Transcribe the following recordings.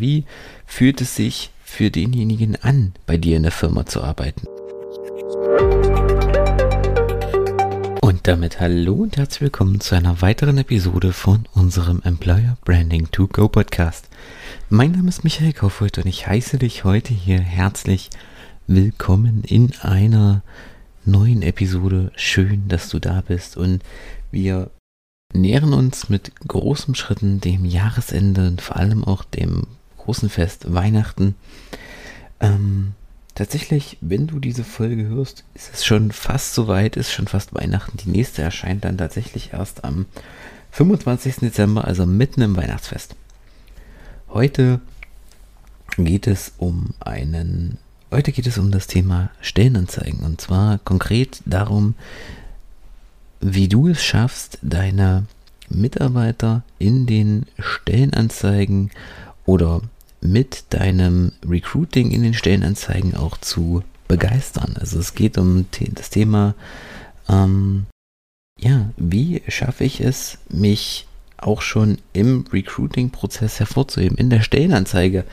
Wie fühlt es sich für denjenigen an, bei dir in der Firma zu arbeiten? Und damit hallo und herzlich willkommen zu einer weiteren Episode von unserem Employer Branding to Go Podcast. Mein Name ist Michael Kaufhold und ich heiße dich heute hier herzlich willkommen in einer neuen Episode. Schön, dass du da bist und wir nähern uns mit großen Schritten dem Jahresende und vor allem auch dem großen Fest Weihnachten. Ähm, tatsächlich, wenn du diese Folge hörst, ist es schon fast soweit, ist schon fast Weihnachten. Die nächste erscheint dann tatsächlich erst am 25. Dezember, also mitten im Weihnachtsfest. Heute geht es um einen, heute geht es um das Thema Stellenanzeigen und zwar konkret darum, wie du es schaffst, deine Mitarbeiter in den Stellenanzeigen oder mit deinem Recruiting in den Stellenanzeigen auch zu begeistern. Also es geht um das Thema, ähm, ja, wie schaffe ich es, mich auch schon im Recruiting-Prozess hervorzuheben, in der Stellenanzeige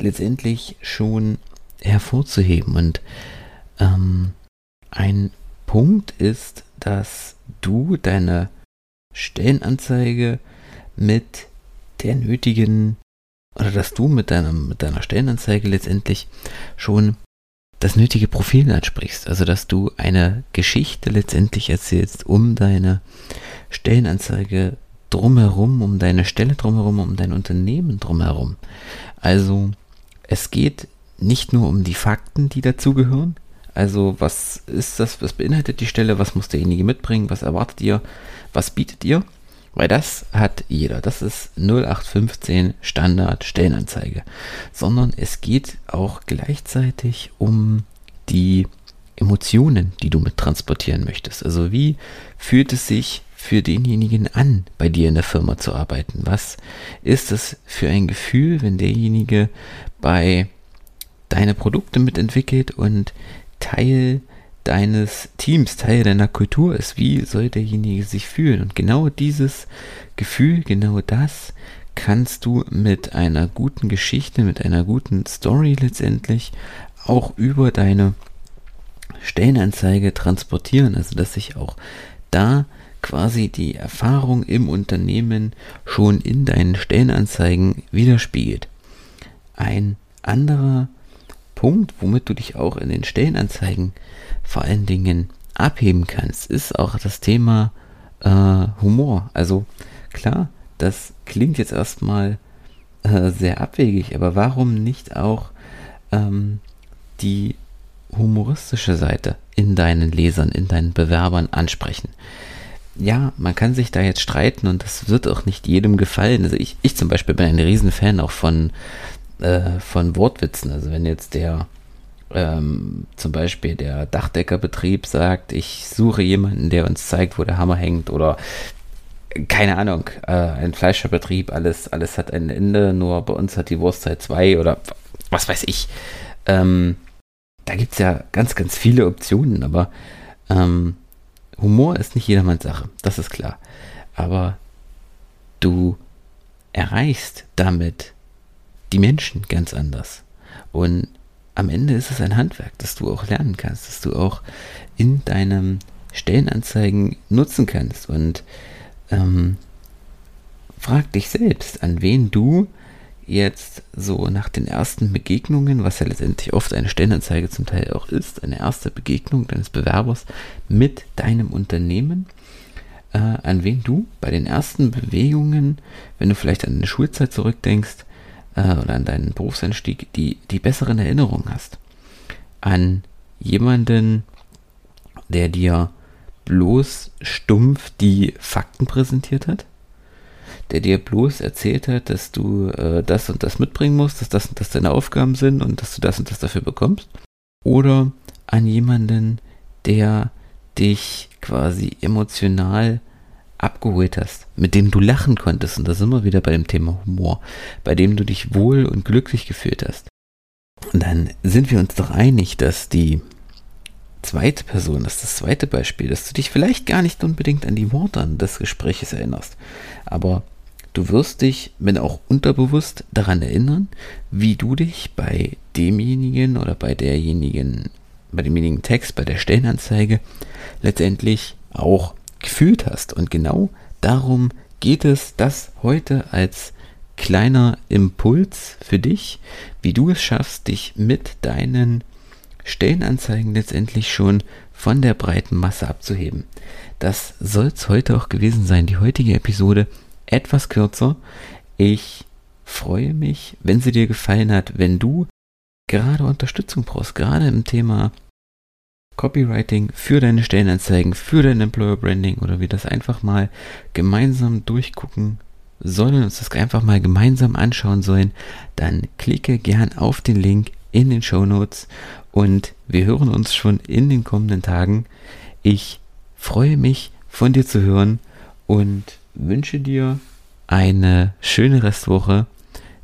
letztendlich schon hervorzuheben. Und ähm, ein Punkt ist, dass du deine Stellenanzeige mit der nötigen oder dass du mit deiner, mit deiner Stellenanzeige letztendlich schon das nötige Profil ansprichst. Also dass du eine Geschichte letztendlich erzählst um deine Stellenanzeige drumherum, um deine Stelle drumherum, um dein Unternehmen drumherum. Also es geht nicht nur um die Fakten, die dazugehören. Also was ist das, was beinhaltet die Stelle, was muss derjenige mitbringen, was erwartet ihr, was bietet ihr, weil das hat jeder. Das ist 0815 Standard Stellenanzeige. Sondern es geht auch gleichzeitig um die Emotionen, die du mit transportieren möchtest. Also wie fühlt es sich für denjenigen an, bei dir in der Firma zu arbeiten? Was ist es für ein Gefühl, wenn derjenige bei deine Produkte mitentwickelt und Teil deines Teams, Teil deiner Kultur ist. Wie soll derjenige sich fühlen? Und genau dieses Gefühl, genau das kannst du mit einer guten Geschichte, mit einer guten Story letztendlich auch über deine Stellenanzeige transportieren. Also dass sich auch da quasi die Erfahrung im Unternehmen schon in deinen Stellenanzeigen widerspiegelt. Ein anderer Punkt, womit du dich auch in den Stellenanzeigen vor allen Dingen abheben kannst, ist auch das Thema äh, Humor. Also klar, das klingt jetzt erstmal äh, sehr abwegig, aber warum nicht auch ähm, die humoristische Seite in deinen Lesern, in deinen Bewerbern ansprechen? Ja, man kann sich da jetzt streiten und das wird auch nicht jedem gefallen. Also ich, ich zum Beispiel bin ein Riesenfan auch von, äh, von Wortwitzen. Also wenn jetzt der ähm, zum Beispiel der Dachdeckerbetrieb sagt, ich suche jemanden, der uns zeigt, wo der Hammer hängt oder keine Ahnung, äh, ein Fleischerbetrieb, alles, alles hat ein Ende, nur bei uns hat die Wurstzeit zwei oder was weiß ich. Ähm, da gibt es ja ganz, ganz viele Optionen, aber ähm, Humor ist nicht jedermanns Sache, das ist klar. Aber du erreichst damit die Menschen ganz anders. Und am Ende ist es ein Handwerk, das du auch lernen kannst, das du auch in deinem Stellenanzeigen nutzen kannst. Und ähm, frag dich selbst, an wen du jetzt so nach den ersten Begegnungen, was ja letztendlich oft eine Stellenanzeige zum Teil auch ist, eine erste Begegnung deines Bewerbers mit deinem Unternehmen, äh, an wen du bei den ersten Bewegungen, wenn du vielleicht an eine Schulzeit zurückdenkst, äh, oder an deinen Berufseinstieg die, die besseren Erinnerungen hast. An jemanden, der dir bloß stumpf die Fakten präsentiert hat, der dir bloß erzählt hat, dass du äh, das und das mitbringen musst, dass das und das deine Aufgaben sind und dass du das und das dafür bekommst. Oder an jemanden, der dich quasi emotional abgeholt hast, mit dem du lachen konntest, und da sind wir wieder bei dem Thema Humor, bei dem du dich wohl und glücklich gefühlt hast. Und dann sind wir uns doch einig, dass die zweite Person, das ist das zweite Beispiel, dass du dich vielleicht gar nicht unbedingt an die Worte des Gespräches erinnerst, aber Du wirst dich, wenn auch unterbewusst, daran erinnern, wie du dich bei demjenigen oder bei derjenigen, bei demjenigen Text, bei der Stellenanzeige letztendlich auch gefühlt hast. Und genau darum geht es, das heute als kleiner Impuls für dich, wie du es schaffst, dich mit deinen Stellenanzeigen letztendlich schon von der breiten Masse abzuheben. Das soll es heute auch gewesen sein. Die heutige Episode etwas kürzer. Ich freue mich, wenn sie dir gefallen hat, wenn du gerade Unterstützung brauchst, gerade im Thema Copywriting für deine Stellenanzeigen, für dein Employer Branding oder wir das einfach mal gemeinsam durchgucken sollen, uns das einfach mal gemeinsam anschauen sollen, dann klicke gern auf den Link in den Show Notes und wir hören uns schon in den kommenden Tagen. Ich freue mich von dir zu hören und wünsche dir eine schöne Restwoche.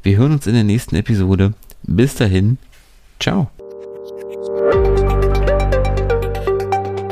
Wir hören uns in der nächsten Episode. Bis dahin, ciao.